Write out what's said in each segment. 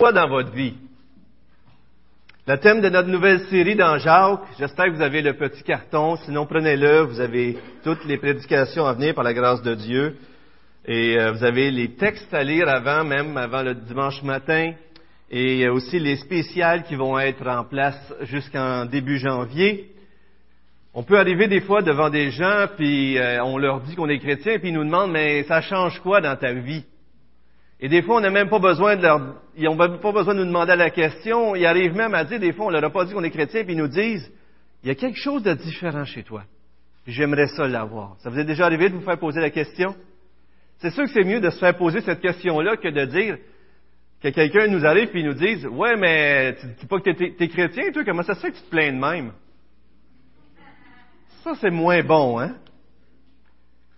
Quoi dans votre vie? Le thème de notre nouvelle série dans Jacques, j'espère que vous avez le petit carton, sinon prenez-le, vous avez toutes les prédications à venir par la grâce de Dieu. Et euh, vous avez les textes à lire avant, même avant le dimanche matin, et aussi les spéciales qui vont être en place jusqu'en début janvier. On peut arriver des fois devant des gens, puis euh, on leur dit qu'on est chrétien, puis ils nous demandent, mais ça change quoi dans ta vie? Et des fois, on n'a même pas besoin de leur, ils n'ont pas besoin de nous demander la question. Ils arrivent même à dire, des fois, on leur a pas dit qu'on est chrétien, puis ils nous disent, il y a quelque chose de différent chez toi. J'aimerais ça l'avoir. Ça vous est déjà arrivé de vous faire poser la question? C'est sûr que c'est mieux de se faire poser cette question-là que de dire que quelqu'un nous arrive et nous dise, ouais, mais tu dis pas que tu es, chrétien, toi, comment ça se fait que tu te plains de même? Ça, c'est moins bon, hein?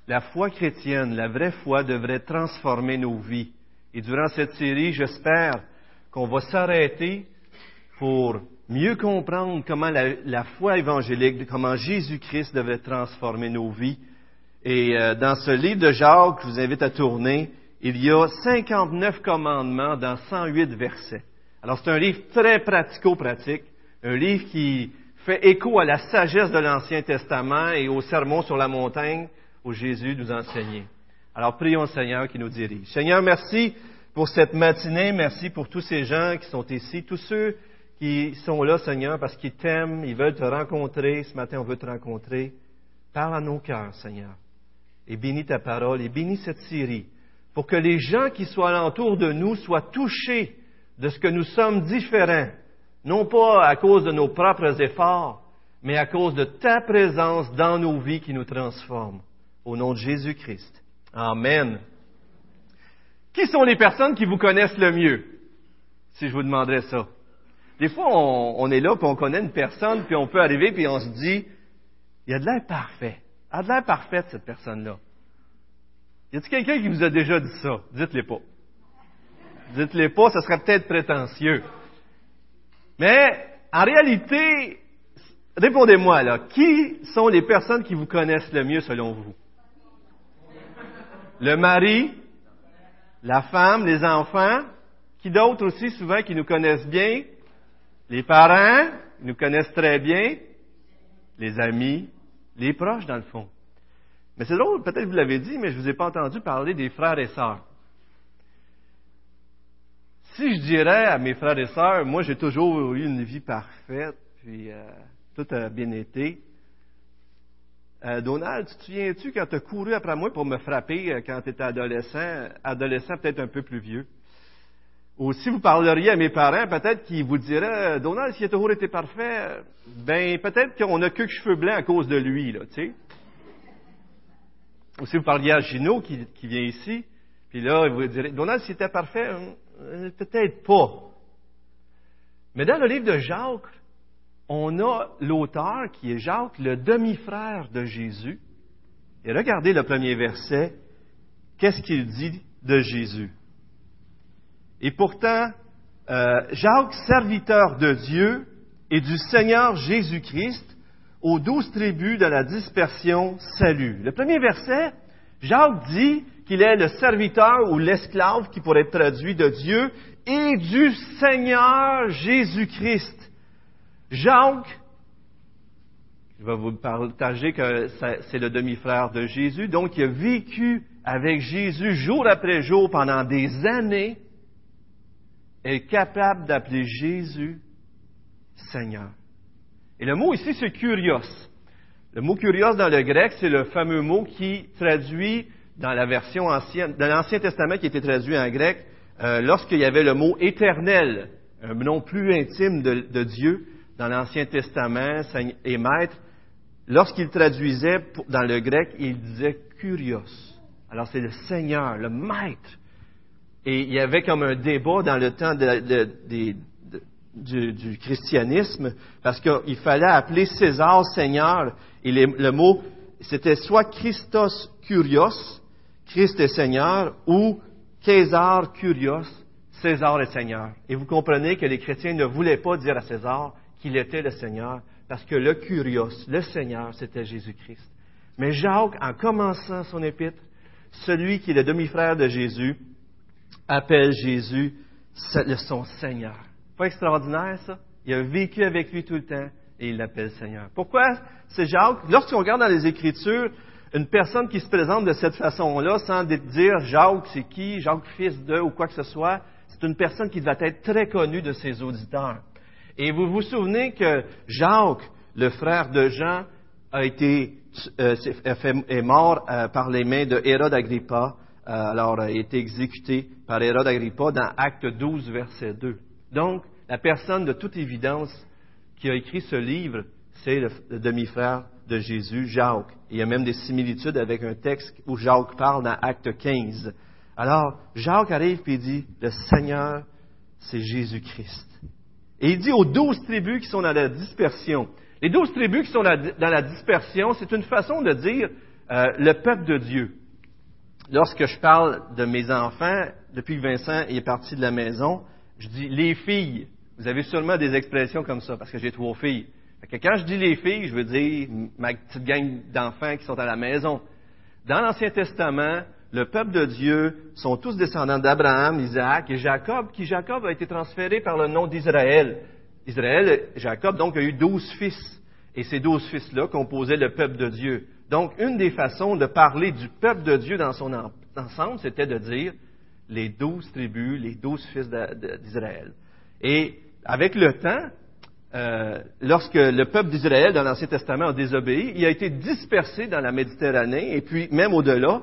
La foi chrétienne, la vraie foi devrait transformer nos vies. Et durant cette série, j'espère qu'on va s'arrêter pour mieux comprendre comment la, foi évangélique, comment Jésus-Christ devait transformer nos vies. Et euh, dans ce livre de Jacques, je vous invite à tourner, il y a 59 commandements dans 108 versets. Alors c'est un livre très pratico-pratique, un livre qui fait écho à la sagesse de l'Ancien Testament et au sermon sur la montagne où Jésus nous enseignait. Alors prions le Seigneur qui nous dirige. Seigneur, merci pour cette matinée. Merci pour tous ces gens qui sont ici, tous ceux qui sont là, Seigneur, parce qu'ils t'aiment, ils veulent te rencontrer. Ce matin, on veut te rencontrer. Parle à nos cœurs, Seigneur. Et bénis ta parole et bénis cette série pour que les gens qui soient alentour de nous soient touchés de ce que nous sommes différents, non pas à cause de nos propres efforts, mais à cause de ta présence dans nos vies qui nous transforme. Au nom de Jésus-Christ. Amen. Qui sont les personnes qui vous connaissent le mieux? Si je vous demanderais ça. Des fois, on, est là, puis on connaît une personne, puis on peut arriver, puis on se dit, il y a de l'air parfait. Il a de l'air parfaite, cette personne-là. Y a-t-il quelqu'un qui vous a déjà dit ça? Dites-le pas. Dites-le pas, ça serait peut-être prétentieux. Mais, en réalité, répondez-moi, là, qui sont les personnes qui vous connaissent le mieux selon vous? Le mari, la femme, les enfants, qui d'autres aussi souvent qui nous connaissent bien, les parents, ils nous connaissent très bien, les amis, les proches dans le fond. Mais c'est drôle, peut-être vous l'avez dit, mais je ne vous ai pas entendu parler des frères et sœurs. Si je dirais à mes frères et sœurs, moi j'ai toujours eu une vie parfaite, puis euh, tout a bien été, euh, Donald, tu te souviens-tu quand tu as couru après moi pour me frapper euh, quand tu étais adolescent, adolescent peut-être un peu plus vieux? Ou si vous parleriez à mes parents, peut-être qu'ils vous diraient, Donald, s'il a toujours été parfait, ben peut-être qu'on n'a que cheveux blancs à cause de lui, là, tu sais. Ou si vous parliez à Gino qui, vient ici, puis là, il vous dirait, Donald, s'il était parfait, euh, peut-être pas. Mais dans le livre de Jacques, on a l'auteur qui est Jacques, le demi-frère de Jésus. Et regardez le premier verset. Qu'est-ce qu'il dit de Jésus? Et pourtant, euh, Jacques, serviteur de Dieu et du Seigneur Jésus-Christ, aux douze tribus de la dispersion, salut. Le premier verset, Jacques dit qu'il est le serviteur ou l'esclave qui pourrait être traduit de Dieu et du Seigneur Jésus-Christ. Jacques, je vais vous partager que c'est le demi-frère de Jésus, donc il a vécu avec Jésus jour après jour pendant des années, est capable d'appeler Jésus Seigneur. Et le mot ici, c'est curios. Le mot curios dans le grec, c'est le fameux mot qui traduit dans la version ancienne, dans l'Ancien Testament qui était traduit en grec, euh, lorsqu'il y avait le mot éternel, un nom plus intime de Dieu, dans l'Ancien Testament et maître, lorsqu'il traduisait dans le grec, il disait kurios. Alors c'est le Seigneur, le maître. Et il y avait comme un débat dans le temps du, christianisme, parce qu'il fallait appeler César Seigneur, et le mot, c'était soit Christos Kurios, Christ est Seigneur, ou César Kurios, César est Seigneur. Et vous comprenez que les chrétiens ne voulaient pas dire à César, qu'il était le Seigneur, parce que le Curios, le Seigneur, c'était Jésus-Christ. Mais Jacques, en commençant son épître, celui qui est le demi-frère de Jésus, appelle Jésus son Seigneur. Pas extraordinaire, ça? Il a vécu avec lui tout le temps et il l'appelle Seigneur. Pourquoi c'est Jacques? Lorsqu'on regarde dans les Écritures, une personne qui se présente de cette façon-là, sans dire Jacques, c'est qui, Jacques fils de ou quoi que ce soit, c'est une personne qui va être très connue de ses auditeurs. Et vous vous souvenez que Jacques, le frère de Jean, a été euh, est mort euh, par les mains de Hérode Agrippa, euh, alors a été exécuté par Hérode Agrippa dans Acte 12, verset 2. Donc, la personne de toute évidence qui a écrit ce livre, c'est le, demi-frère de Jésus, Jacques. il y a même des similitudes avec un texte où Jacques parle dans Acte 15. Alors, Jacques arrive et dit, le Seigneur, c'est Jésus-Christ. Et il dit aux douze tribus qui sont dans la dispersion. Les douze tribus qui sont dans la dispersion, c'est une façon de dire euh, le peuple de Dieu. Lorsque je parle de mes enfants, depuis que Vincent est parti de la maison, je dis les filles. Vous avez sûrement des expressions comme ça, parce que j'ai trois filles. quand je dis les filles, je veux dire ma petite gang d'enfants qui sont à la maison. Dans l'Ancien Testament, le peuple de Dieu sont tous descendants d'Abraham, Isaac et Jacob, qui Jacob a été transféré par le nom d'Israël. Israël, Jacob, donc, a eu douze fils. Et ces douze fils-là composaient le peuple de Dieu. Donc, une des façons de parler du peuple de Dieu dans son ensemble, c'était de dire les douze tribus, les douze fils d'Israël. Et avec le temps, euh, lorsque le peuple d'Israël dans l'Ancien Testament a désobéi, il a été dispersé dans la Méditerranée et puis même au-delà,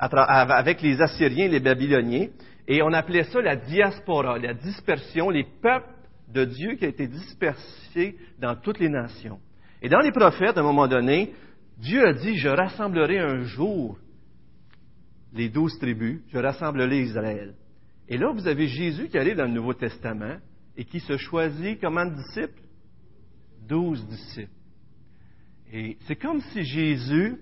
avec les Assyriens les Babyloniens. Et on appelait ça la diaspora, la dispersion, les peuples de Dieu qui a été dispersé dans toutes les nations. Et dans les prophètes, à un moment donné, Dieu a dit, je rassemblerai un jour les douze tribus, je rassemblerai Israël. Et là, vous avez Jésus qui arrive dans le Nouveau Testament et qui se choisit comme un disciple Douze disciples. Et c'est comme si Jésus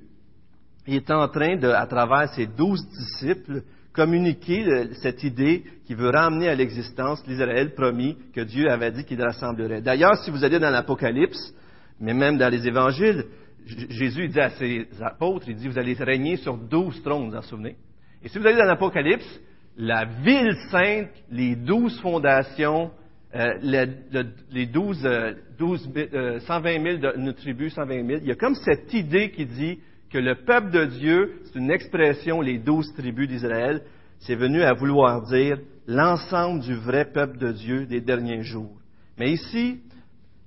est en train de, à travers ses douze disciples, communiquer cette idée qui veut ramener à l'existence l'Israël promis que Dieu avait dit qu'il rassemblerait. D'ailleurs, si vous allez dans l'Apocalypse, mais même dans les évangiles, Jésus dit à ses apôtres, il dit, vous allez régner sur douze trônes, vous en souvenez? Et si vous allez dans l'Apocalypse, la ville sainte, les douze fondations, euh, les douze, euh, euh, cent vingt mille de nos tribus, 120 000, il y a comme cette idée qui dit que le peuple de Dieu, c'est une expression, les douze tribus d'Israël, c'est venu à vouloir dire l'ensemble du vrai peuple de Dieu des derniers jours. Mais ici,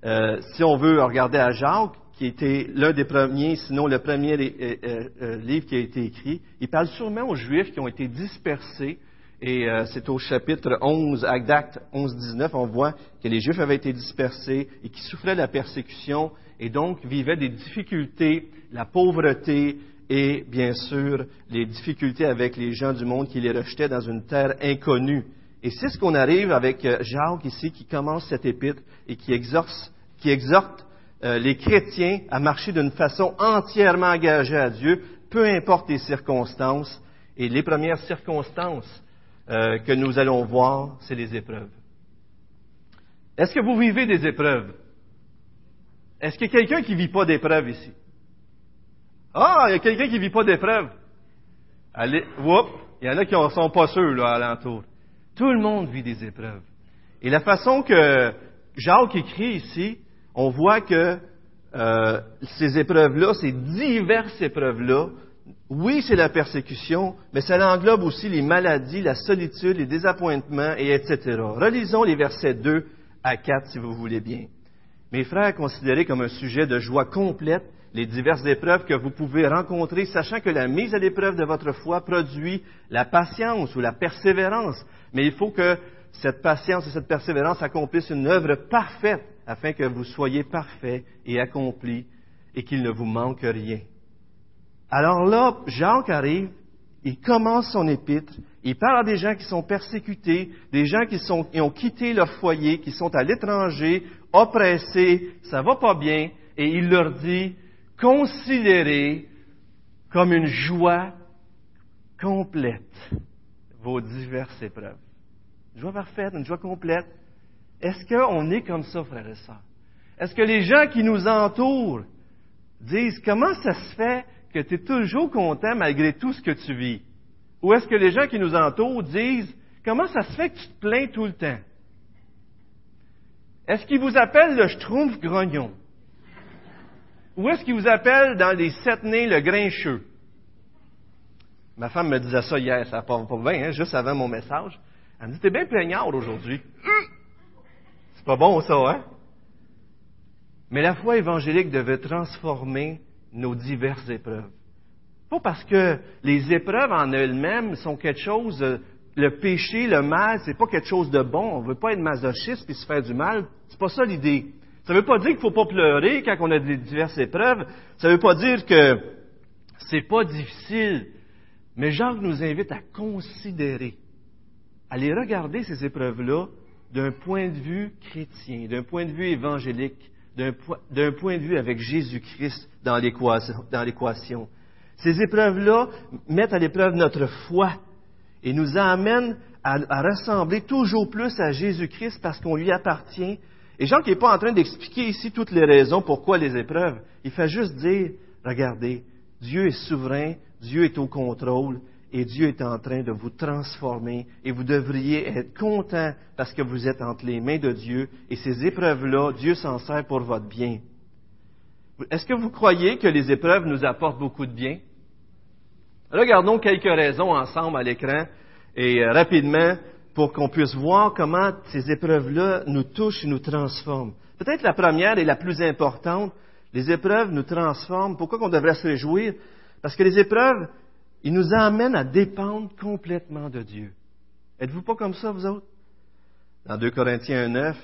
euh, si on veut regarder à Jacques, qui était l'un des premiers, sinon le premier euh, euh, livre qui a été écrit, il parle sûrement aux Juifs qui ont été dispersés. Et c'est au chapitre 11, Acte 11, 19, on voit que les Juifs avaient été dispersés et qui souffraient de la persécution et donc vivaient des difficultés, la pauvreté et bien sûr les difficultés avec les gens du monde qui les rejetaient dans une terre inconnue. Et c'est ce qu'on arrive avec euh, Jacques ici qui commence cet épître et qui exhorte, qui exhorte euh, les chrétiens à marcher d'une façon entièrement engagée à Dieu, peu importe les circonstances. Et les premières circonstances euh, que nous allons voir, c'est les épreuves. Est-ce que vous vivez des épreuves? Est-ce qu'il y a quelqu'un qui ne vit pas d'épreuve ici? Ah, il y a quelqu'un qui ne vit pas d'épreuve. Allez, whoop, il y en a qui ne sont pas sûrs, là, alentour. Tout le monde vit des épreuves. Et la façon que Jacques écrit ici, on voit que euh, ces épreuves-là, ces diverses épreuves-là, oui, c'est la persécution, mais ça englobe aussi les maladies, la solitude, les désappointements, et etc. Relisons les versets 2 à 4, si vous voulez bien. Mes frères, considérez comme un sujet de joie complète les diverses épreuves que vous pouvez rencontrer, sachant que la mise à l'épreuve de votre foi produit la patience ou la persévérance. Mais il faut que cette patience et cette persévérance accomplissent une œuvre parfaite afin que vous soyez parfait et accompli et qu'il ne vous manque rien. Alors là, Jacques arrive, il commence son épître, il parle à des gens qui sont persécutés, des gens qui ont quitté leur foyer, qui sont à l'étranger, oppressés, ça va pas bien, et il leur dit, considérez comme une joie complète vos diverses épreuves. Une joie parfaite, une joie complète. Est-ce qu'on est comme ça, frères et sœurs? Est-ce que les gens qui nous entourent disent comment ça se fait que tu es toujours content malgré tout ce que tu vis? Ou est-ce que les gens qui nous entourent disent Comment ça se fait que tu te plains tout le temps? Est-ce qu'il vous appelle le schtroumpf grognon? Ou est-ce qu'il vous appelle dans les sept nez le grincheux? Ma femme me disait ça hier, ça part pas bien, hein, juste avant mon message. Elle me dit, t'es bien plaignard aujourd'hui. C'est pas bon ça, hein? Mais la foi évangélique devait transformer nos diverses épreuves. Pas parce que les épreuves en elles-mêmes sont quelque chose, euh, le péché, le mal, c'est pas quelque chose de bon. On veut pas être masochiste puis se faire du mal. C'est pas ça l'idée. Ça veut pas dire qu'il faut pas pleurer quand on a des diverses épreuves. Ça veut pas dire que c'est pas difficile. Mais Jacques nous invite à considérer, à les regarder ces épreuves-là d'un point de vue chrétien, d'un point de vue évangélique, d'un point de vue avec Jésus-Christ dans l'équation. Ces épreuves-là mettent à l'épreuve notre foi et nous amènent à, ressembler toujours plus à Jésus-Christ parce qu'on lui appartient. Et Jean n'est pas en train d'expliquer ici toutes les raisons pourquoi les épreuves. Il fait juste dire, regardez, Dieu est souverain, Dieu est au contrôle et Dieu est en train de vous transformer et vous devriez être content parce que vous êtes entre les mains de Dieu et ces épreuves-là, Dieu s'en sert pour votre bien. Est-ce que vous croyez que les épreuves nous apportent beaucoup de bien? Regardons quelques raisons ensemble à l'écran et euh, rapidement pour qu'on puisse voir comment ces épreuves-là nous touchent et nous transforment. Peut-être la première et la plus importante, les épreuves nous transforment. Pourquoi qu'on devrait se réjouir? Parce que les épreuves, ils nous amènent à dépendre complètement de Dieu. Êtes-vous pas comme ça, vous autres? Dans 2 Corinthiens 9,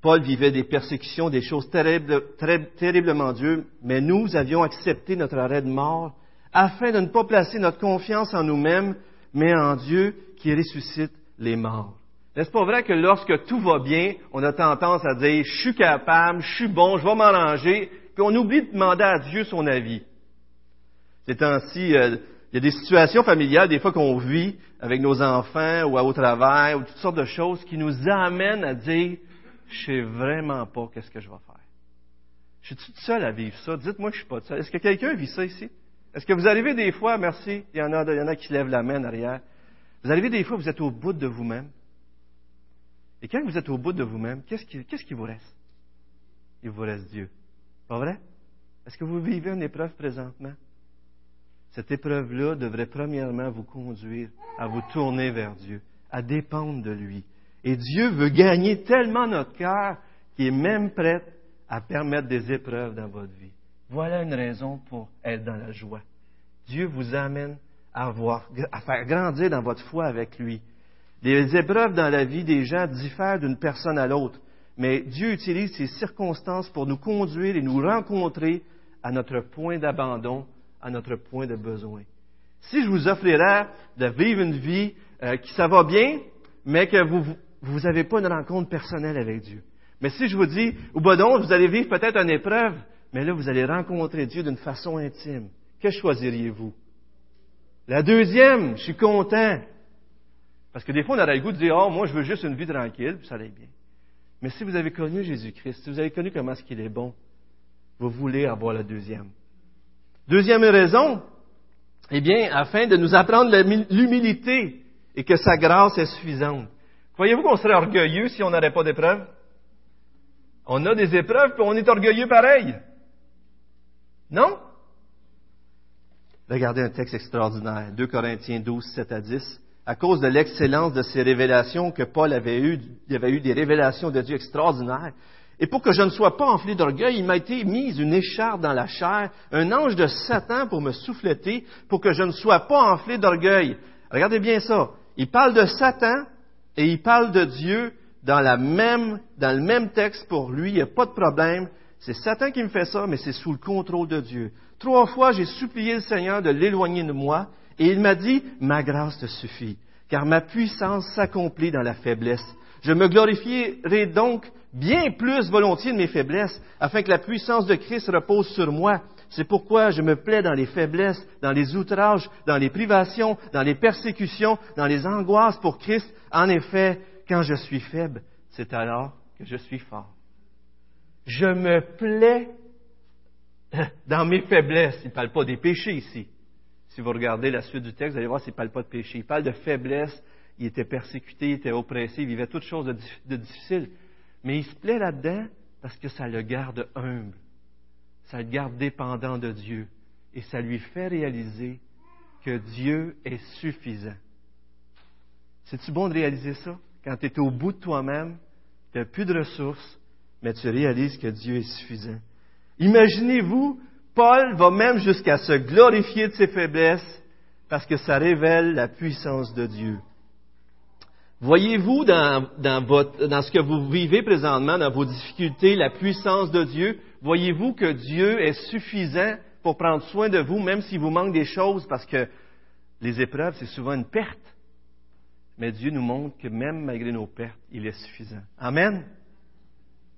Paul vivait des persécutions, des choses terriblement dures, mais nous avions accepté notre arrêt de mort afin de ne pas placer notre confiance en nous-mêmes, mais en Dieu qui ressuscite les morts. N'est-ce pas vrai que lorsque tout va bien, on a tendance à dire, je suis capable, je suis bon, je vais m'arranger, puis on oublie de demander à Dieu son avis. Ces temps-ci, euh, il y a des situations familiales, des fois qu'on vit avec nos enfants ou au travail, ou toutes sortes de choses qui nous amènent à dire, je sais vraiment pas qu'est-ce que je vais faire. Je suis tout seul à vivre ça. Dites-moi que je suis pas seul. Est-ce que quelqu'un vit ça ici? Est-ce que vous arrivez des fois, merci, il y, en a, il y en a qui lèvent la main derrière, vous arrivez des fois, vous êtes au bout de vous-même. Et quand vous êtes au bout de vous-même, qu'est-ce qui, qu'est-ce qui vous reste? Il vous reste Dieu. Pas vrai? Est-ce que vous vivez une épreuve présentement? Cette épreuve-là devrait premièrement vous conduire à vous tourner vers Dieu, à dépendre de lui. Et Dieu veut gagner tellement notre cœur qu'il est même prêt à permettre des épreuves dans votre vie. Voilà une raison pour être dans la joie. Dieu vous amène à, à faire grandir dans votre foi avec lui. Les épreuves dans la vie des gens diffèrent d'une personne à l'autre, mais Dieu utilise ces circonstances pour nous conduire et nous rencontrer à notre point d'abandon, à notre point de besoin. Si je vous offrirais de vivre une vie euh, qui ça va bien, mais que vous n'avez pas une rencontre personnelle avec Dieu. Mais si je vous dis, au Bodon, vous allez vivre peut-être une épreuve, mais là, vous allez rencontrer Dieu d'une façon intime. Que choisiriez-vous? La deuxième, je suis content. Parce que des fois, on aurait le goût de dire, oh, moi, je veux juste une vie tranquille, puis ça allait bien. Mais si vous avez connu Jésus-Christ, si vous avez connu comment est-ce qu'il est bon, vous voulez avoir la deuxième. Deuxième raison, eh bien, afin de nous apprendre l'humilité et que sa grâce est suffisante. Croyez-vous qu'on serait orgueilleux si on n'aurait pas d'épreuves? On a des épreuves, puis on est orgueilleux pareil. Non? Regardez un texte extraordinaire, 2 Corinthiens 12, 7 à 10. À cause de l'excellence de ces révélations que Paul avait eues, il avait eu des révélations de Dieu extraordinaires. Et pour que je ne sois pas enflé d'orgueil, il m'a été mise une écharpe dans la chair, un ange de Satan pour me souffleter, pour que je ne sois pas enflé d'orgueil. Regardez bien ça. Il parle de Satan et il parle de Dieu dans, dans le même texte pour lui. Il n'y a pas de problème. C'est Satan qui me fait ça, mais c'est sous le contrôle de Dieu. Trois fois, j'ai supplié le Seigneur de l'éloigner de moi, et il m'a dit, ma grâce te suffit, car ma puissance s'accomplit dans la faiblesse. Je me glorifierai donc bien plus volontiers de mes faiblesses, afin que la puissance de Christ repose sur moi. C'est pourquoi je me plais dans les faiblesses, dans les outrages, dans les privations, dans les persécutions, dans les angoisses pour Christ. En effet, quand je suis faible, c'est alors que je suis fort. Je me plais dans mes faiblesses. Il ne parle pas des péchés ici. Si vous regardez la suite du texte, vous allez voir s'il ne parle pas de péché. Il parle de faiblesse. il était persécuté, il était oppressé, il vivait toutes choses de, de difficiles. Mais il se plaît là-dedans parce que ça le garde humble, ça le garde dépendant de Dieu et ça lui fait réaliser que Dieu est suffisant. C'est-tu bon de réaliser ça? Quand tu es au bout de toi-même, tu n'as plus de ressources, mais tu réalises que Dieu est suffisant. Imaginez-vous, Paul va même jusqu'à se glorifier de ses faiblesses parce que ça révèle la puissance de Dieu. Voyez-vous dans, dans, ce que vous vivez présentement, dans vos difficultés, la puissance de Dieu? Voyez-vous que Dieu est suffisant pour prendre soin de vous, même s'il vous manque des choses, parce que les épreuves, c'est souvent une perte. Mais Dieu nous montre que même malgré nos pertes, il est suffisant. Amen.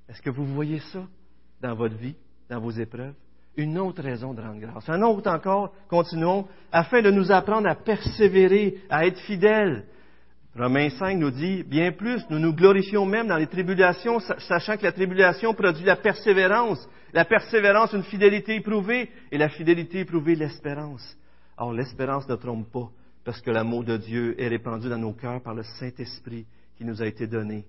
Est-ce que vous voyez ça dans votre vie, dans vos épreuves? Une autre raison de rendre grâce. Un autre encore, continuons, afin de nous apprendre à persévérer, à être fidèles. Romains 5 nous dit, bien plus, nous nous glorifions même dans les tribulations, sachant que la tribulation produit la persévérance, la persévérance, une fidélité éprouvée, et la fidélité éprouvée, l'espérance. Or, l'espérance ne trompe pas, parce que l'amour de Dieu est répandu dans nos cœurs par le Saint-Esprit qui nous a été donné.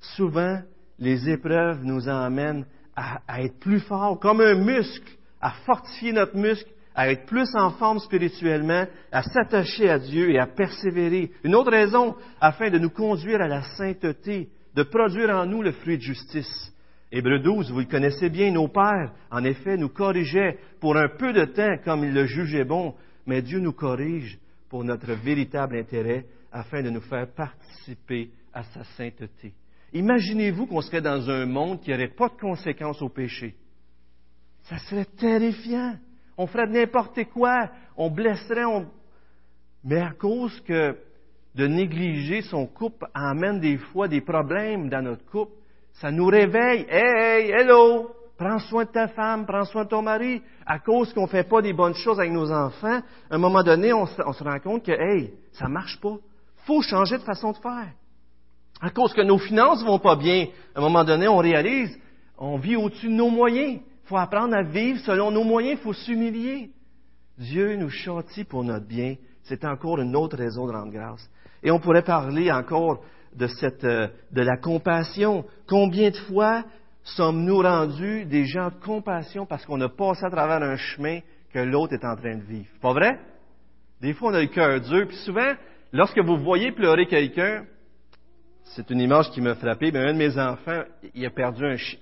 Souvent, les épreuves nous emmènent à, être plus forts, comme un muscle, à fortifier notre muscle, à être plus en forme spirituellement, à s'attacher à Dieu et à persévérer. Une autre raison, afin de nous conduire à la sainteté, de produire en nous le fruit de justice. Hébreu 12, vous le connaissez bien, nos pères, en effet, nous corrigeaient pour un peu de temps comme ils le jugeaient bon, mais Dieu nous corrige pour notre véritable intérêt afin de nous faire participer à sa sainteté. Imaginez-vous qu'on serait dans un monde qui n'aurait pas de conséquences au péché. Ça serait terrifiant. On ferait n'importe quoi. On blesserait. Mais à cause que de négliger son couple amène des fois des problèmes dans notre couple, ça nous réveille. Hey, hello, prends soin de ta femme, prends soin de ton mari. À cause qu'on ne fait pas des bonnes choses avec nos enfants, à un moment donné, on se, rend compte que, hey, ça marche pas. faut changer de façon de faire. À cause que nos finances vont pas bien, à un moment donné, on réalise, on vit au-dessus de nos moyens. Il faut apprendre à vivre selon nos moyens, il faut s'humilier. Dieu nous châtie pour notre bien. C'est encore une autre raison de rendre grâce. Et on pourrait parler encore de, cette, euh, de la compassion. Combien de fois sommes-nous rendus des gens de compassion parce qu'on a passé à travers un chemin que l'autre est en train de vivre? Pas vrai? Des fois, on a le cœur dur. Puis souvent, lorsque vous voyez pleurer quelqu'un, c'est une image qui m'a frappé. Un de mes enfants,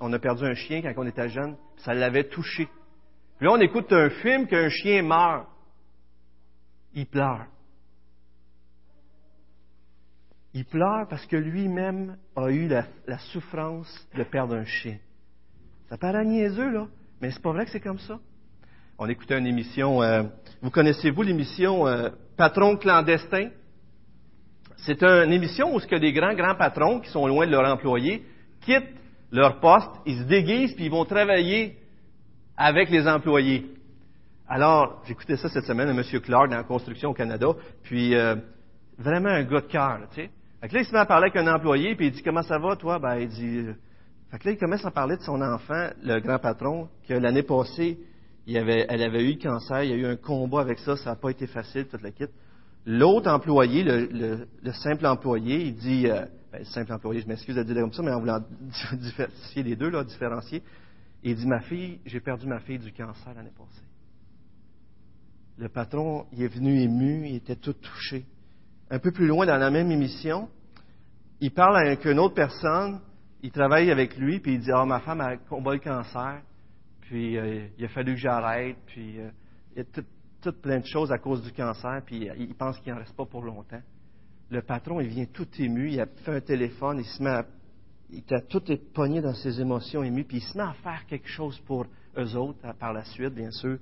on a perdu un chien quand on était jeune, ça l'avait touché. Puis là, on écoute un film qu'un chien meurt. Il pleure. Il pleure parce que lui-même a eu la, souffrance de perdre un chien. Ça paraît niaiseux, là, mais c'est pas vrai que c'est comme ça. On écoutait une émission, euh, vous connaissez-vous l'émission euh, Patron clandestin? C'est une émission où ce que des grands, grands patrons qui sont loin de leurs employés quittent leur poste, ils se déguisent, puis ils vont travailler avec les employés. Alors, j'écoutais ça cette semaine, un monsieur Clark dans la construction au Canada, puis euh, vraiment un gars de cœur, tu sais. Fait que là, il se met à parler avec un employé, puis il dit Comment ça va, toi? Ben, il dit euh, Fait que là, il commence à parler de son enfant, le grand patron, que l'année passée, il avait, elle avait eu le cancer, il y a eu un combat avec ça, ça n'a pas été facile, toute la kit. L'autre employé, le, simple employé, il dit, euh, ben, le simple employé, je m'excuse de dire comme ça, mais en voulant différencier les deux, là, différencier, il dit, ma fille, j'ai perdu ma fille du cancer l'année passée. Le patron, il est venu ému, il était tout touché un peu plus loin dans la même émission, il parle avec une autre personne, il travaille avec lui, puis il dit Ah, ma femme a combattu le cancer, puis euh, il a fallu que j'arrête, puis euh, il a tout, plein de choses à cause du cancer, puis euh, il pense qu'il n'en reste pas pour longtemps. Le patron, il vient tout ému, il a fait un téléphone, il se met à, il était tout pogné dans ses émotions émues, puis il se met à faire quelque chose pour eux autres, par la suite, bien sûr.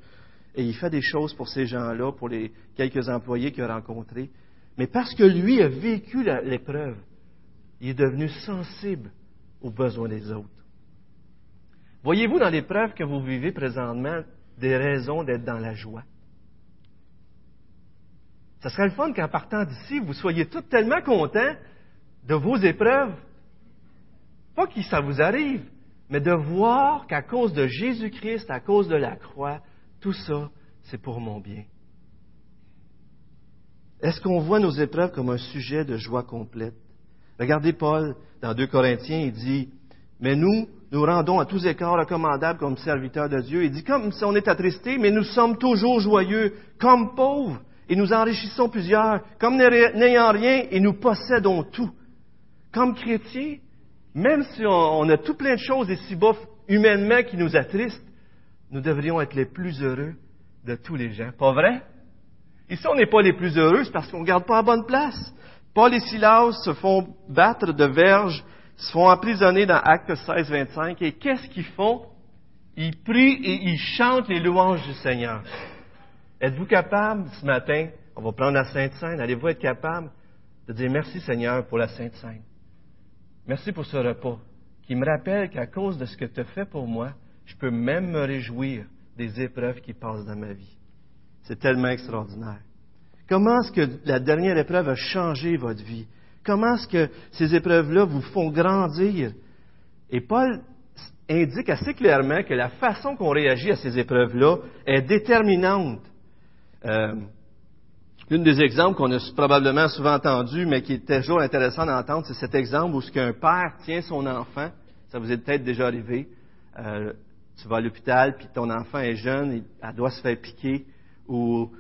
Et il fait des choses pour ces gens-là, pour les quelques employés qu'il a rencontrés. Mais parce que lui a vécu l'épreuve, il est devenu sensible aux besoins des autres. Voyez-vous dans l'épreuve que vous vivez présentement des raisons d'être dans la joie? Ça serait le fun qu'en partant d'ici, vous soyez tous tellement contents de vos épreuves. Pas que ça vous arrive, mais de voir qu'à cause de Jésus-Christ, à cause de la croix, tout ça, c'est pour mon bien. Est-ce qu'on voit nos épreuves comme un sujet de joie complète? Regardez Paul dans 2 Corinthiens, il dit, mais nous, nous rendons à tous écarts recommandables comme serviteurs de Dieu. Il dit, comme si on est attristé, mais nous sommes toujours joyeux, comme pauvres, et nous enrichissons plusieurs, comme n'ayant rien, et nous possédons tout. Comme chrétiens, même si on, a tout plein de choses ici-bas humainement qui nous attristent, nous devrions être les plus heureux de tous les gens. Pas vrai? Ici, on n'est pas les plus heureux, c'est parce qu'on ne garde pas la bonne place. Paul et Silas se font battre de verges, se font emprisonner dans Acte 16, 25, et qu'est-ce qu'ils font? Ils prient et ils chantent les louanges du Seigneur. Êtes-vous capable ce matin, on va prendre la Sainte Seine, allez-vous être capable de dire merci Seigneur pour la Sainte Seine? Merci pour ce repas qui me rappelle qu'à cause de ce que tu as fait pour moi, je peux même me réjouir des épreuves qui passent dans ma vie. C'est tellement extraordinaire. Comment est-ce que la dernière épreuve a changé votre vie? Comment est-ce que ces épreuves-là vous font grandir? Et Paul indique assez clairement que la façon qu'on réagit à ces épreuves-là est déterminante. Euh, L'un des exemples qu'on a probablement souvent entendu, mais qui est toujours intéressant d'entendre, c'est cet exemple où ce qu'un père tient son enfant, ça vous est peut-être déjà arrivé, euh, tu vas à l'hôpital, puis ton enfant est jeune, elle doit se faire piquer, ou,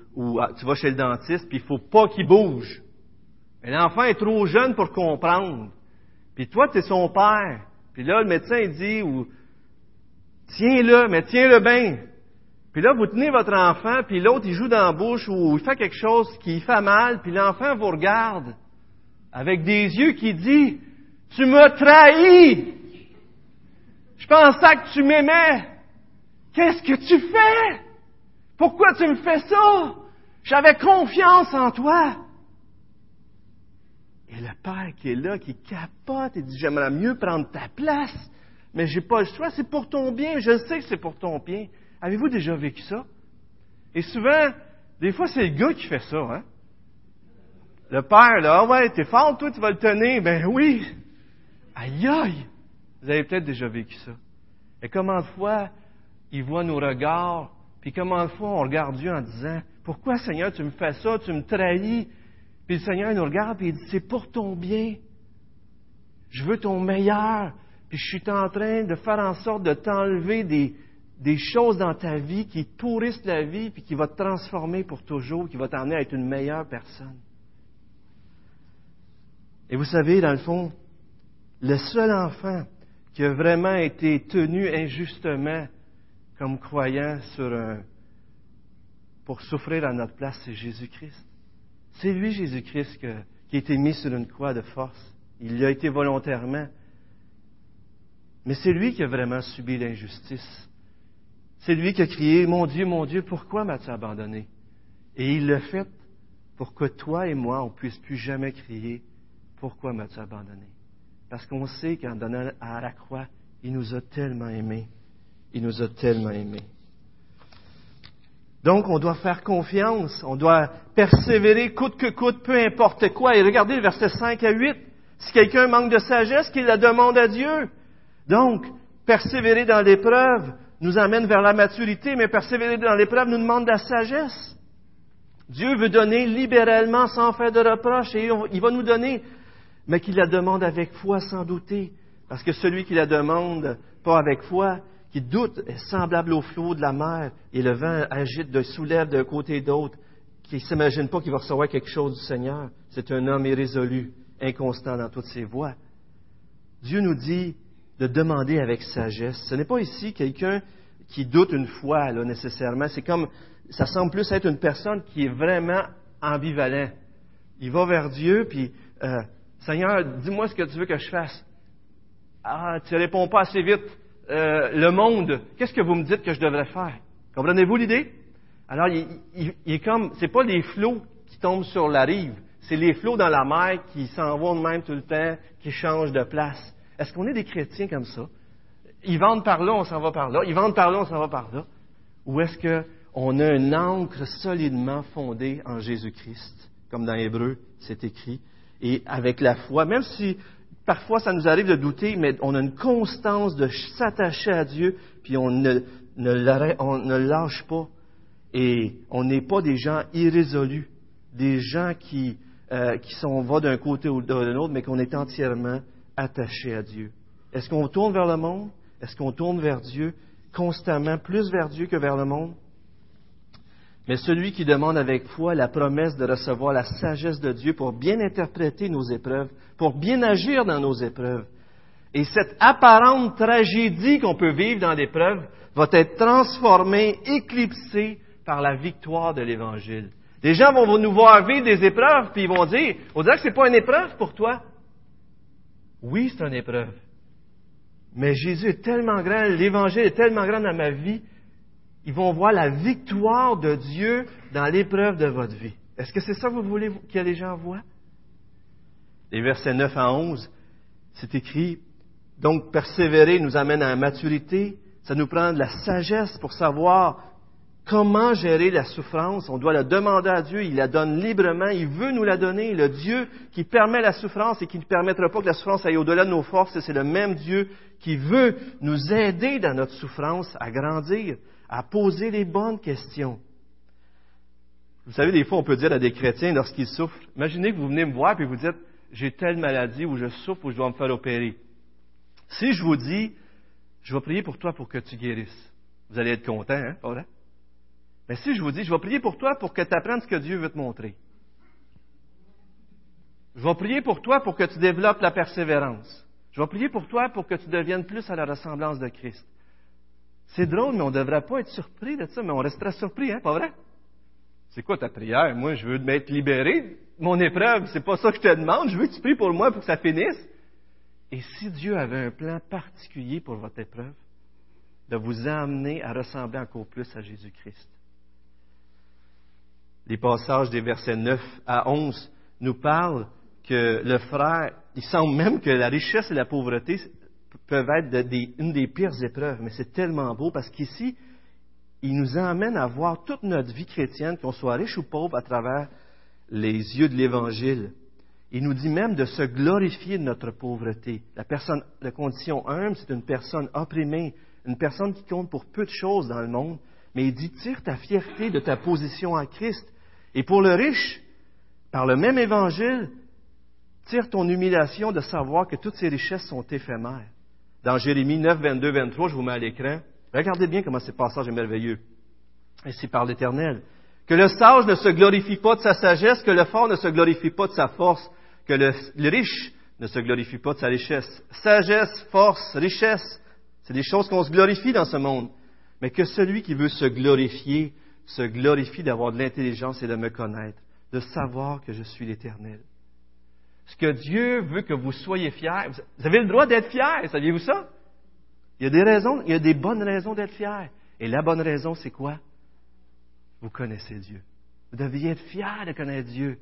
ah, tu vas chez le dentiste, puis il faut pas qu'il bouge. Mais l'enfant est trop jeune pour comprendre. Puis toi, tu es son père. Puis là, le médecin dit, ou, tiens-le, mais tiens-le bien. Puis là, vous tenez votre enfant, puis l'autre, il joue dans la bouche ou il fait quelque chose qui fait mal, puis l'enfant vous regarde avec des yeux qui dit, tu m'as trahi. Je pensais que tu m'aimais. Qu'est-ce que tu fais? Pourquoi tu me fais ça? J'avais confiance en toi. Et le père qui est là, qui capote et dit, j'aimerais mieux prendre ta place, mais j'ai pas le choix, c'est pour ton bien, je sais que c'est pour ton bien. Avez-vous déjà vécu ça? Et souvent, des fois, c'est le gars qui fait ça, hein? Le père, là, ah ouais, t'es fort, toi, tu vas le tenir. Ben oui! Aïe aïe! Vous avez peut-être déjà vécu ça. Et comment de fois, il voit nos regards, puis comment de fois, on regarde Dieu en disant, pourquoi, Seigneur, tu me fais ça, tu me trahis? Puis le Seigneur nous regarde, puis il dit, c'est pour ton bien. Je veux ton meilleur. Puis je suis en train de faire en sorte de t'enlever des, des choses dans ta vie qui pourrissent la vie, puis qui va te transformer pour toujours, qui va t'amener à être une meilleure personne. Et vous savez, dans le fond, le seul enfant qui a vraiment été tenu injustement comme croyant sur un, pour souffrir à notre place, c'est Jésus-Christ. C'est lui, Jésus-Christ, qui a été mis sur une croix de force. Il l'a été volontairement. Mais c'est lui qui a vraiment subi l'injustice. C'est lui qui a crié, Mon Dieu, mon Dieu, pourquoi m'as-tu abandonné? Et il l'a fait pour que toi et moi, on puisse plus jamais crier, Pourquoi m'as-tu abandonné? Parce qu'on sait qu'en donnant à la croix, il nous a tellement aimés. Il nous a tellement aimés. Donc, on doit faire confiance, on doit persévérer coûte que coûte, peu importe quoi. Et regardez le verset 5 à 8. Si quelqu'un manque de sagesse, qu'il la demande à Dieu. Donc, persévérer dans l'épreuve, nous amène vers la maturité, mais persévérer dans l'épreuve nous demande de la sagesse. Dieu veut donner libéralement sans faire de reproche et il va nous donner, mais qu'il la demande avec foi sans douter. Parce que celui qui la demande pas avec foi, qui doute, est semblable au flot de la mer et le vent agite de soulève d'un côté et d'autre, qui ne s'imagine pas qu'il va recevoir quelque chose du Seigneur. C'est un homme irrésolu, inconstant dans toutes ses voies. Dieu nous dit, de demander avec sagesse. Ce n'est pas ici quelqu'un qui doute une foi, là, nécessairement. C'est comme, ça semble plus être une personne qui est vraiment ambivalent. Il va vers Dieu, puis, euh, Seigneur, dis-moi ce que tu veux que je fasse. Ah, tu réponds pas assez vite. Euh, le monde, qu'est-ce que vous me dites que je devrais faire? Comprenez-vous l'idée? Alors, il, il, il, est comme, c'est pas les flots qui tombent sur la rive, c'est les flots dans la mer qui s'en vont de même tout le temps, qui changent de place. Est-ce qu'on est des chrétiens comme ça? Ils vendent par là, on s'en va par là. Ils vendent par là, on s'en va par là. Ou est-ce qu'on a un ancre solidement fondé en Jésus-Christ, comme dans Hébreu, c'est écrit, et avec la foi, même si parfois ça nous arrive de douter, mais on a une constance de s'attacher à Dieu, puis on ne, ne, lâche pas, et on n'est pas des gens irrésolus. des gens qui, euh, qui va d'un côté ou de l'autre, mais qu'on est entièrement attaché à Dieu. Est-ce qu'on tourne vers le monde? Est-ce qu'on tourne vers Dieu constamment, plus vers Dieu que vers le monde? Mais celui qui demande avec foi la promesse de recevoir la sagesse de Dieu pour bien interpréter nos épreuves, pour bien agir dans nos épreuves. Et cette apparente tragédie qu'on peut vivre dans l'épreuve va être transformée, éclipsée par la victoire de l'Évangile. Les gens vont nous voir vivre des épreuves, puis ils vont dire, on dirait que c'est pas une épreuve pour toi. Oui, c'est une épreuve. Mais Jésus est tellement grand, l'Évangile est tellement grand dans ma vie, ils vont voir la victoire de Dieu dans l'épreuve de votre vie. Est-ce que c'est ça que vous voulez que les gens voient? Les versets 9 à 11, c'est écrit, donc persévérer nous amène à la maturité, ça nous prend de la sagesse pour savoir comment gérer la souffrance? On doit la demander à Dieu, il la donne librement, il veut nous la donner. Le Dieu qui permet la souffrance et qui ne permettra pas que la souffrance aille au-delà de nos forces, c'est le même Dieu qui veut nous aider dans notre souffrance à grandir, à poser les bonnes questions. Vous savez, des fois, on peut dire à des chrétiens lorsqu'ils souffrent, imaginez que vous venez me voir et vous dites, j'ai telle maladie ou je souffre ou je dois me faire opérer. Si je vous dis, je vais prier pour toi pour que tu guérisses, vous allez être content, hein? Mais si je vous dis, je vais prier pour toi pour que tu apprennes ce que Dieu veut te montrer. Je vais prier pour toi pour que tu développes la persévérance. Je vais prier pour toi pour que tu deviennes plus à la ressemblance de Christ. C'est drôle, mais on ne devrait pas être surpris de ça, mais on restera surpris, hein, pas vrai? C'est quoi ta prière? Moi, je veux m'être libéré. Mon épreuve, c'est pas ça que je te demande. Je veux que tu pries pour moi pour que ça finisse. Et si Dieu avait un plan particulier pour votre épreuve, de vous amener à ressembler encore plus à Jésus-Christ. Les passages des versets 9 à 11 nous parlent que le frère, il semble même que la richesse et la pauvreté peuvent être une des pires épreuves, mais c'est tellement beau parce qu'ici, il nous emmène à voir toute notre vie chrétienne, qu'on soit riche ou pauvre, à travers les yeux de l'Évangile. Il nous dit même de se glorifier de notre pauvreté. La personne de condition humble, c'est une personne opprimée, une personne qui compte pour peu de choses dans le monde. Mais il dit, tire ta fierté de ta position en Christ. Et pour le riche, par le même évangile, tire ton humiliation de savoir que toutes ces richesses sont éphémères. Dans Jérémie 9, 22, 23, je vous mets à l'écran. Regardez bien comment ce passage est merveilleux. C'est par l'Éternel. Que le sage ne se glorifie pas de sa sagesse, que le fort ne se glorifie pas de sa force, que le, riche ne se glorifie pas de sa richesse. Sagesse, force, richesse, c'est des choses qu'on se glorifie dans ce monde. Mais que celui qui veut se glorifier se glorifie d'avoir de l'intelligence et de me connaître, de savoir que je suis l'Éternel. Ce que Dieu veut que vous soyez fiers, vous avez le droit d'être fiers, saviez-vous ça? Il y a des raisons, il y a des bonnes raisons d'être fiers. Et la bonne raison, c'est quoi? Vous connaissez Dieu. Vous devriez être fiers de connaître Dieu.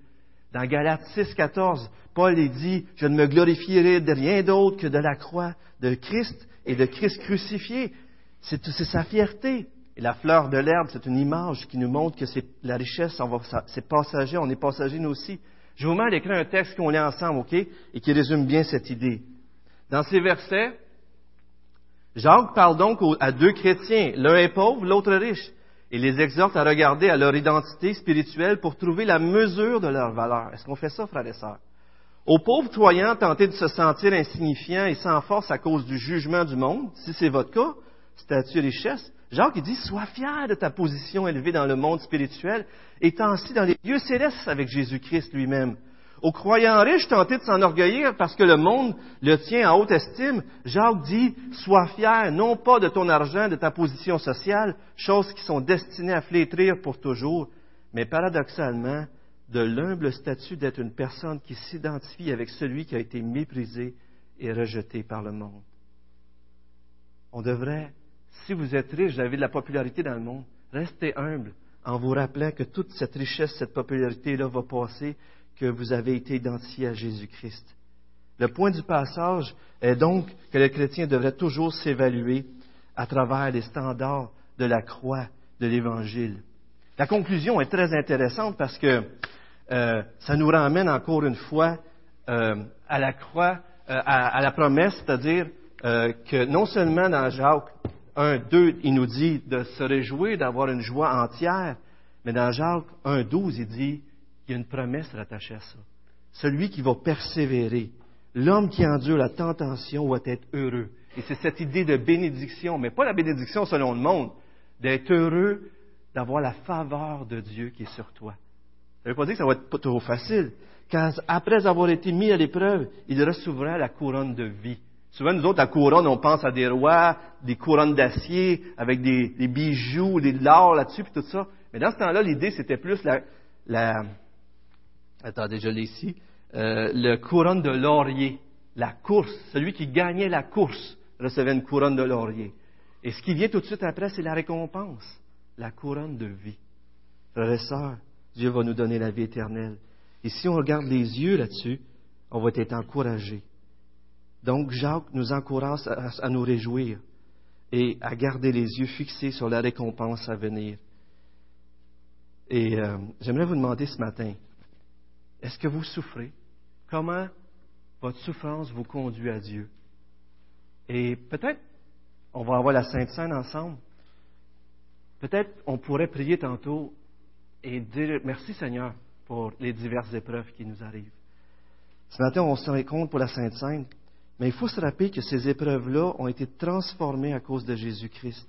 Dans Galates 6, 14, Paul dit, je ne me glorifierai de rien d'autre que de la croix de Christ et de Christ crucifié. C'est, sa fierté. Et la fleur de l'herbe, c'est une image qui nous montre que la richesse, c'est passager, on est passager nous aussi. Je vous à l'écran un texte qu'on lit ensemble, OK, et qui résume bien cette idée. Dans ces versets, Jacques parle donc à deux chrétiens. L'un est pauvre, l'autre riche et les exhorte à regarder à leur identité spirituelle pour trouver la mesure de leur valeur. Est-ce qu'on fait ça, frères et sœurs? Aux pauvres croyants tentés de se sentir insignifiants et sans force à cause du jugement du monde, si c'est votre cas, statut richesse, Jacques il dit, sois fier de ta position élevée dans le monde spirituel, étant ainsi dans les lieux célestes avec Jésus-Christ lui-même. Aux croyants riches tentés de s'enorgueillir parce que le monde le tient en haute estime, Jacques dit, sois fier non pas de ton argent, de ta position sociale, choses qui sont destinées à flétrir pour toujours, mais paradoxalement, de l'humble statut d'être une personne qui s'identifie avec celui qui a été méprisé et rejeté par le monde. On devrait, si vous êtes riche, vous avez de la popularité dans le monde, restez humble en vous rappelant que toute cette richesse, cette popularité-là va passer que vous avez été identifié à Jésus-Christ. Le point du passage est donc que le chrétien devrait toujours s'évaluer à travers les standards de la croix de l'Évangile. La conclusion est très intéressante parce que euh, ça nous ramène encore une fois euh, à la croix, euh, à, la promesse, c'est-à-dire que non seulement dans Jacques 1, 2, il nous dit de se réjouir, d'avoir une joie entière, mais dans Jacques 1, 12, il dit il y a une promesse rattachée à ça. Celui qui va persévérer, l'homme qui endure la tentation va être heureux. Et c'est cette idée de bénédiction, mais pas la bénédiction selon le monde, d'être heureux, d'avoir la faveur de Dieu qui est sur toi. Ça ne veut pas dire que ça va être pas trop facile. Car après avoir été mis à l'épreuve, il recevra la couronne de vie. Souvent, nous autres, la couronne, on pense à des rois, des couronnes d'acier, avec des, bijoux, des l'or là-dessus, puis tout ça. Mais dans ce temps-là, l'idée, c'était plus la, la, attendez, je l'ai ici, euh, le couronne de laurier, la course. Celui qui gagnait la course recevait une couronne de laurier. Et ce qui vient tout de suite après, c'est la récompense, la couronne de vie. Frères et sœurs, Dieu va nous donner la vie éternelle. Et si on regarde les yeux là-dessus, on va être encouragé. Donc Jacques nous encourage à, nous réjouir et à garder les yeux fixés sur la récompense à venir. Et euh, j'aimerais vous demander ce matin, est-ce que vous souffrez? Comment votre souffrance vous conduit à Dieu? Et peut-être, on va avoir la Sainte Seine ensemble. Peut-être on pourrait prier tantôt et dire merci Seigneur pour les diverses épreuves qui nous arrivent. Ce matin, on se rend compte pour la Sainte Seine, mais il faut se rappeler que ces épreuves-là ont été transformées à cause de Jésus-Christ.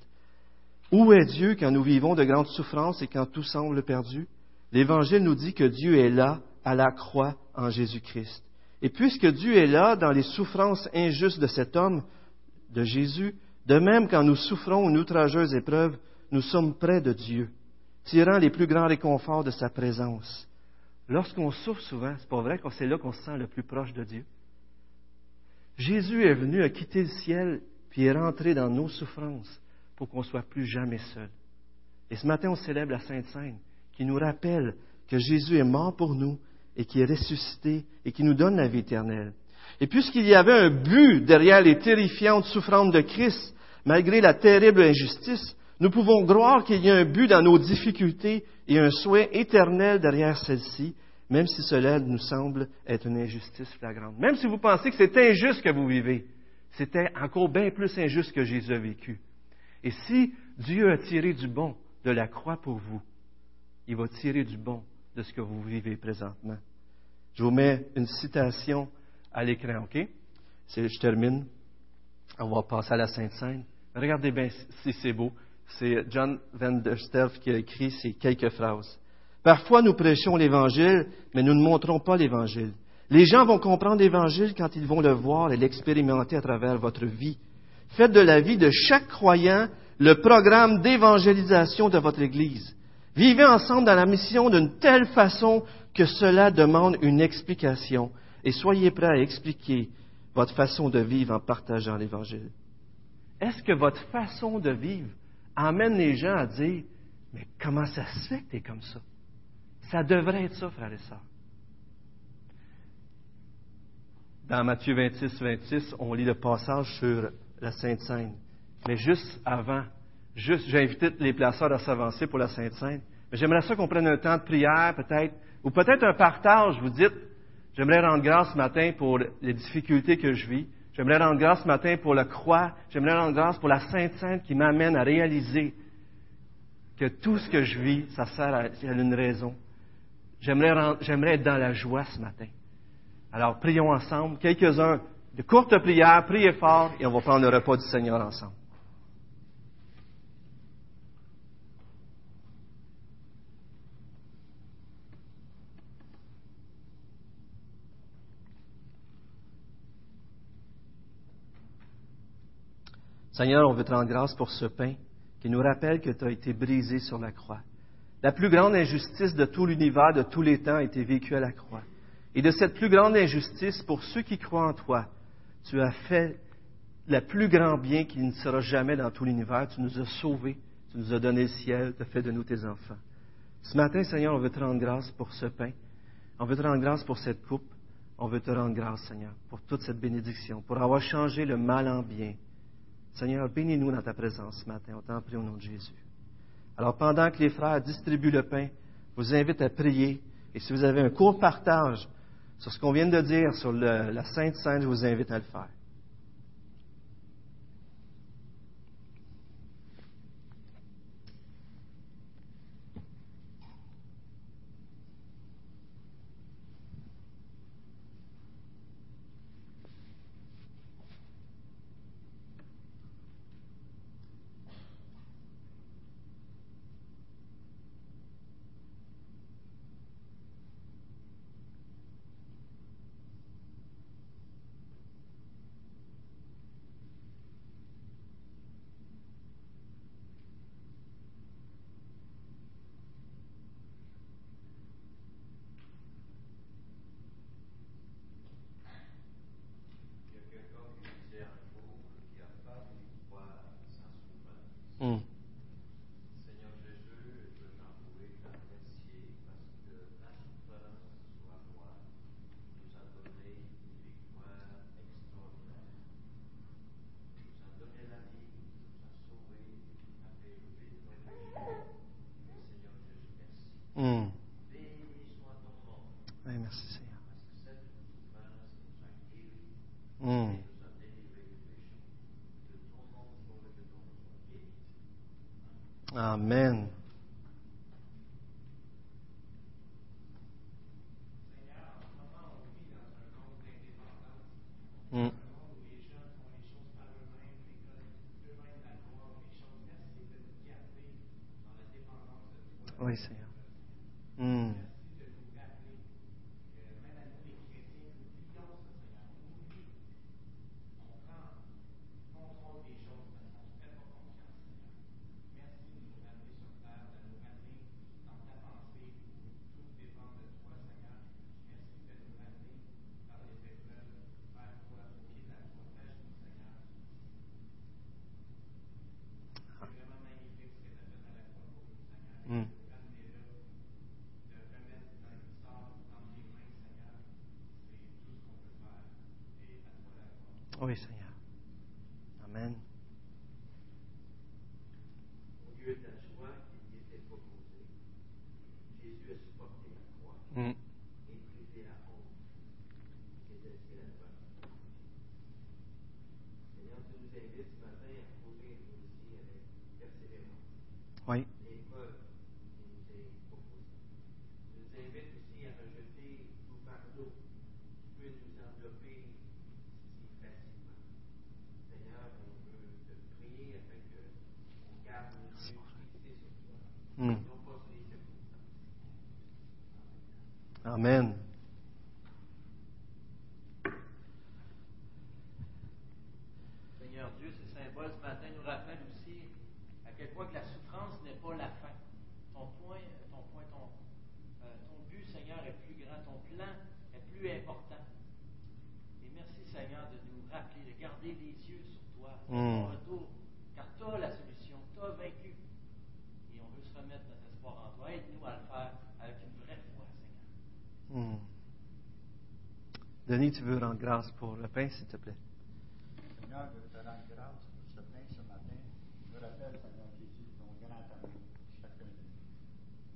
Où est Dieu quand nous vivons de grandes souffrances et quand tout semble perdu? L'Évangile nous dit que Dieu est là à la croix en Jésus-Christ. Et puisque Dieu est là dans les souffrances injustes de cet homme, de Jésus, de même quand nous souffrons une outrageuse épreuve, nous sommes près de Dieu, tirant les plus grands réconforts de sa présence. Lorsqu'on souffre souvent, c'est pas vrai que c'est là qu'on se sent le plus proche de Dieu. Jésus est venu à quitter le ciel puis est rentré dans nos souffrances pour qu'on soit plus jamais seul. Et ce matin, on célèbre la Sainte Seine qui nous rappelle que Jésus est mort pour nous et qui est ressuscité et qui nous donne la vie éternelle. Et puisqu'il y avait un but derrière les terrifiantes souffrances de Christ, malgré la terrible injustice, nous pouvons croire qu'il y a un but dans nos difficultés et un soin éternel derrière celle-ci, même si cela nous semble être une injustice flagrante. Même si vous pensez que c'est injuste que vous vivez, c'était encore bien plus injuste que Jésus a vécu. Et si Dieu a tiré du bon de la croix pour vous, il va tirer du bon de ce que vous vivez présentement. Je vous mets une citation à l'écran, OK? Je termine. On va passer à la Sainte Seine. Regardez bien si c'est beau. C'est John Van der Stelf qui a écrit ces quelques phrases. Parfois, nous prêchons l'Évangile, mais nous ne montrons pas l'Évangile. Les gens vont comprendre l'Évangile quand ils vont le voir et l'expérimenter à travers votre vie. Faites de la vie de chaque croyant le programme d'évangélisation de votre Église. Vivez ensemble dans la mission d'une telle façon que cela demande une explication et soyez prêts à expliquer votre façon de vivre en partageant l'Évangile. Est-ce que votre façon de vivre amène les gens à dire, mais comment ça se fait que tu es comme ça? Ça devrait être ça, frères et sœurs. Dans Matthieu 26, 26, on lit le passage sur la Sainte Seine. Mais juste avant, juste, j'ai invité les placeurs à s'avancer pour la Sainte Seine. Mais j'aimerais ça qu'on prenne un temps de prière, peut-être, ou peut-être un partage. Vous dites, j'aimerais rendre grâce ce matin pour les difficultés que je vis. J'aimerais rendre grâce ce matin pour la croix. J'aimerais rendre grâce pour la Sainte Sainte qui m'amène à réaliser que tout ce que je vis, ça sert à, une raison. J'aimerais, être dans la joie ce matin. Alors, prions ensemble. Quelques-uns de courtes prières, priez fort et on va prendre le repas du Seigneur ensemble. Seigneur, on veut te rendre grâce pour ce pain qui nous rappelle que tu as été brisé sur la croix. La plus grande injustice de tout l'univers, de tous les temps, a été vécue à la croix. Et de cette plus grande injustice, pour ceux qui croient en toi, tu as fait le plus grand bien qui ne sera jamais dans tout l'univers. Tu nous as sauvés, tu nous as donné le ciel, tu as fait de nous tes enfants. Ce matin, Seigneur, on veut te rendre grâce pour ce pain. On veut te rendre grâce pour cette coupe. On veut te rendre grâce, Seigneur, pour toute cette bénédiction, pour avoir changé le mal en bien, Seigneur, bénis-nous dans ta présence ce matin. On t'en prie au nom de Jésus. Alors, pendant que les frères distribuent le pain, je vous invite à prier. Et si vous avez un court partage sur ce qu'on vient de dire sur la Sainte Sainte, je vous invite à le faire. Amen. Oui, Seigneur. Amen. Au lieu de la joie qui lui était proposée, Jésus a supporté la croix Mm. et brisé la honte qui était sur la croix. Seigneur, tu nous invites ce matin à courir nous aussi avec persévérance Oui. l'épreuve qui nous est proposée. Tu nous invites aussi à rejeter tout fardeau qui peut nous envelopper si facilement. Seigneur, on veut te prier afin que on garde nos yeux fixés sur toi, Mm. non pas sur les circonstances. Amen. Seigneur Dieu, ces symboles ce matin nous rappellent aussi à quel point que la souffrance n'est pas la fin. Ton point, ton point, ton, euh, ton but, Seigneur, est plus grand, ton plan est plus important. Et merci, Seigneur, de nous rappeler, de garder les yeux sur toi, sur Mm. ton retour, car tu as la solution, tu as vaincu. Et on veut se remettre notre espoir en toi. Aide-nous à le faire avec une vraie foi, Seigneur. Mm. Denis, tu veux rendre grâce pour le pain, s'il te plaît? Seigneur, je te rends grâce pour ce pain ce matin. Il nous rappelle, Seigneur Jésus, ton grand amour chacun de nous.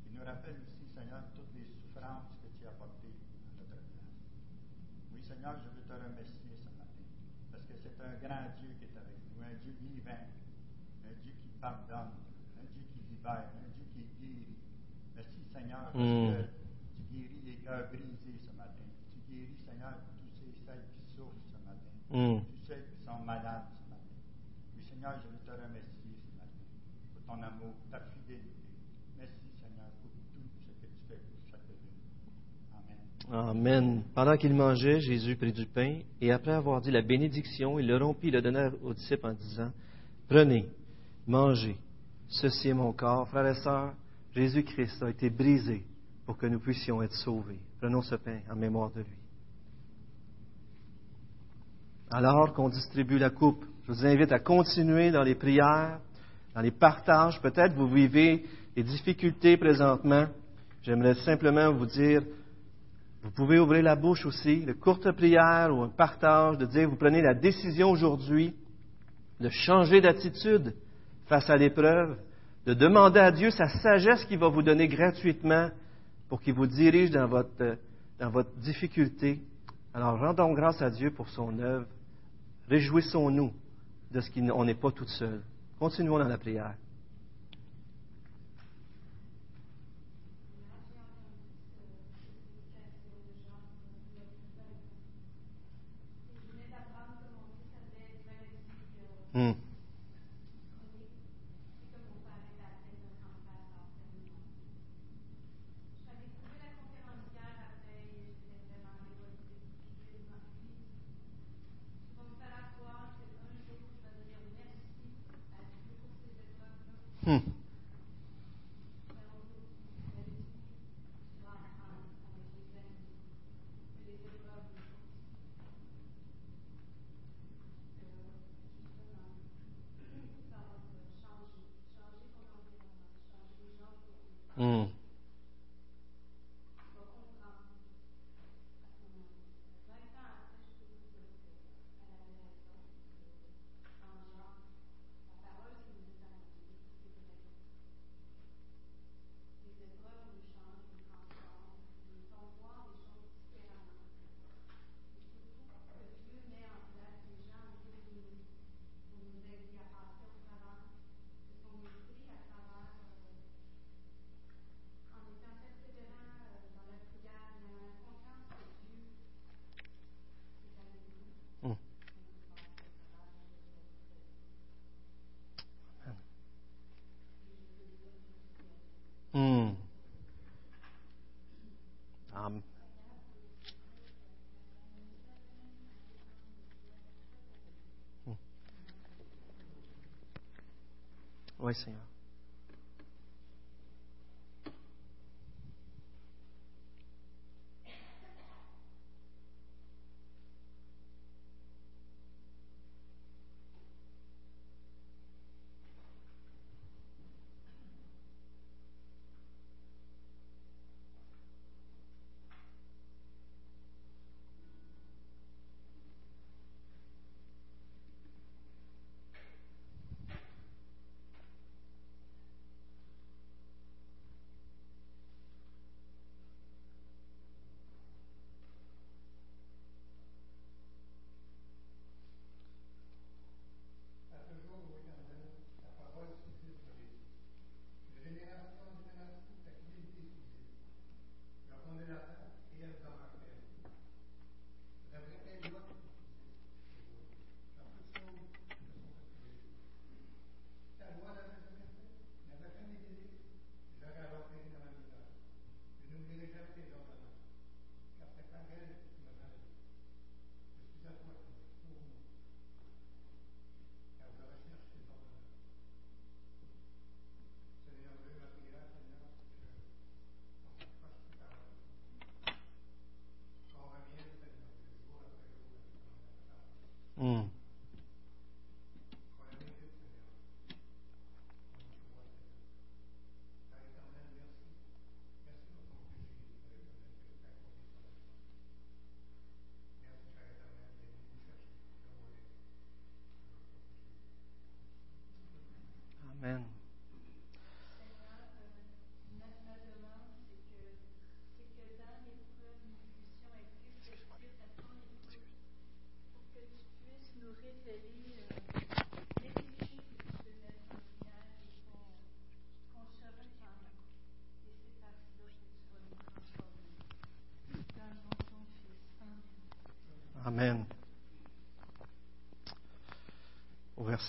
Il nous rappelle aussi, Seigneur, toutes les souffrances que tu as portées à notre place. Oui, Seigneur, je veux te remercier ce matin, parce que c'est un grand Dieu qui est avec nous, un Dieu vivant, un Dieu qui pardonne, un Dieu qui libère, un Dieu qui guérit. Merci, Seigneur, parce Mm. que tu guéris les cœurs brisés ce matin. Tu guéris, Seigneur, tous ces celles qui souffrent ce matin Mm. tous ceux qui sont malades ce matin. Je veux te remercier ce matin pour ton amour, ta fidélité. Merci, Seigneur, pour tout ce que tu fais pour chacun. Amen. Amen. Pendant qu'il mangeait, Jésus prit du pain et après avoir dit la bénédiction, il le rompit et le donna aux disciples en disant Prenez, mangez, ceci est mon corps. Frères et sœurs, Jésus-Christ a été brisé pour que nous puissions être sauvés. Prenons ce pain en mémoire de lui. Alors qu'on distribue la coupe, je vous invite à continuer dans les prières, dans les partages. Peut-être vous vivez des difficultés présentement. J'aimerais simplement vous dire, vous pouvez ouvrir la bouche aussi, de courte prière ou un partage, de dire, vous prenez la décision aujourd'hui de changer d'attitude face à l'épreuve, de demander à Dieu sa sagesse qu'il va vous donner gratuitement pour qu'il vous dirige dans votre, dans votre difficulté. Alors rendons grâce à Dieu pour son œuvre. Réjouissons-nous de ce qu'on n'est pas tout seul. Continuons dans la prière. Hmm. um, hmm. Oui, Seigneur.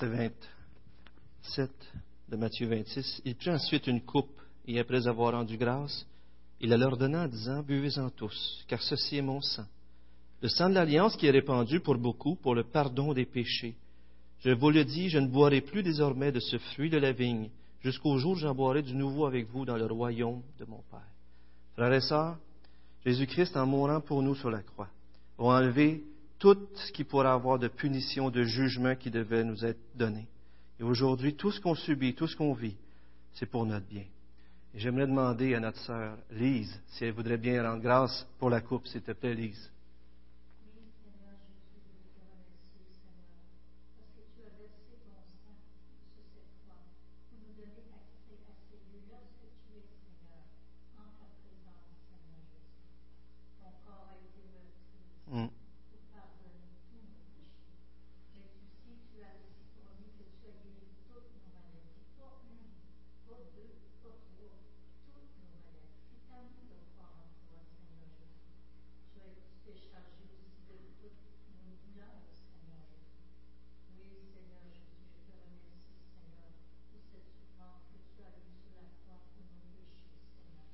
Verset 27 de Matthieu 26, il prit ensuite une coupe et après avoir rendu grâce, il la leur donna en disant, Buvez-en tous, car ceci est mon sang, le sang de l'alliance qui est répandu pour beaucoup pour le pardon des péchés. Je vous le dis, je ne boirai plus désormais de ce fruit de la vigne, jusqu'au jour où j'en boirai du nouveau avec vous dans le royaume de mon Père. Frères et sœurs, Jésus-Christ, en mourant pour nous sur la croix, a enlevé tout ce qui pourrait avoir de punition, de jugement qui devait nous être donné. Et aujourd'hui, tout ce qu'on subit, tout ce qu'on vit, c'est pour notre bien. J'aimerais demander à notre sœur Lise si elle voudrait bien rendre grâce pour la coupe, s'il te plaît, Lise. Oui, Seigneur Jésus, je veux te remercier, Seigneur, parce que tu as versé ton sang sur cette croix pour nous donner accès à ces lieux lorsque tu es, Seigneur, en ta présence, Seigneur Jésus. Ton corps a été meurtri Mm. pour pardonner tous nos péchés. Mais aussi, tu as aussi promis que tu as guéri toutes nos maladies, pas une, pas deux, pas trois, toutes nos maladies. C'est à nous de croire en toi, Seigneur Jésus. Tu as tu t'es chargé aussi de toutes nos douleurs, Seigneur Jésus. Oui, Seigneur Jésus, je te remercie, Seigneur, pour cette souffrance que tu as eue sur la croix pour nos péchés, Seigneur.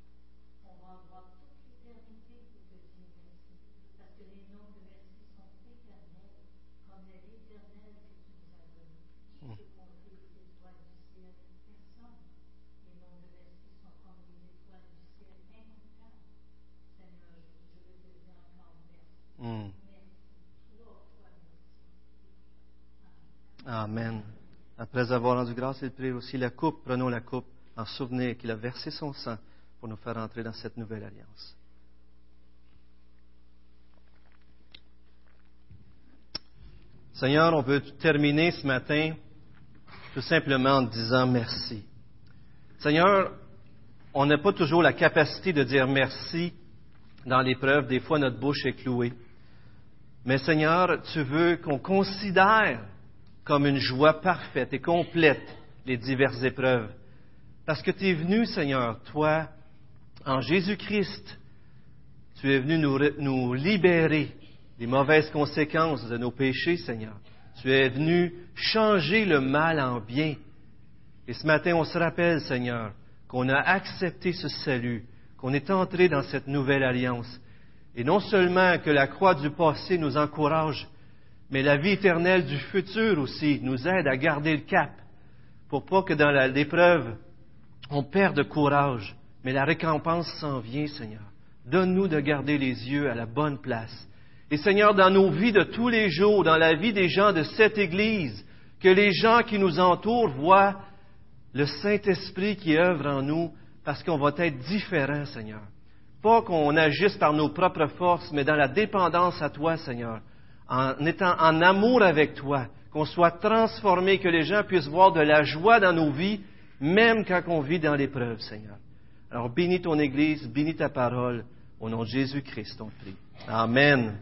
On va avoir toute l'éternité pour te dire merci, parce que les noms de merci sont éternels, comme l'éternel que tu nous as donné. Qui peut compter les étoiles du ciel Personne. Les noms de merci sont comme les étoiles du ciel incomptables. Seigneur Jésus, je veux te dire encore merci. Mm. Merci. Trois fois merci. Amen. Amen. Après avoir rendu grâce, il prit aussi la coupe. Prenons la coupe en souvenir qu'il a versé son sang pour nous faire entrer dans cette nouvelle alliance. Seigneur, on veut terminer ce matin tout simplement en disant merci. Seigneur, on n'a pas toujours la capacité de dire merci dans l'épreuve. Des fois, notre bouche est clouée. Mais Seigneur, tu veux qu'on considère comme une joie parfaite et complète les diverses épreuves. Parce que tu es venu, Seigneur, toi, en Jésus-Christ, tu es venu nous, nous libérer des mauvaises conséquences de nos péchés, Seigneur. Tu es venu changer le mal en bien. Et ce matin, on se rappelle, Seigneur, qu'on a accepté ce salut, qu'on est entré dans cette nouvelle alliance. Et non seulement que la croix du passé nous encourage, mais la vie éternelle du futur aussi nous aide à garder le cap pour pas que dans l'épreuve, on perde courage, mais la récompense s'en vient, Seigneur. Donne-nous de garder les yeux à la bonne place. Et Seigneur, dans nos vies de tous les jours, dans la vie des gens de cette Église, que les gens qui nous entourent voient le Saint-Esprit qui œuvre en nous, parce qu'on va être différents, Seigneur. Pas qu'on agisse par nos propres forces, mais dans la dépendance à toi, Seigneur, en étant en amour avec toi, qu'on soit transformé, que les gens puissent voir de la joie dans nos vies, même quand on vit dans l'épreuve, Seigneur. Alors bénis ton Église, bénis ta parole, au nom de Jésus-Christ, on prie. Amen.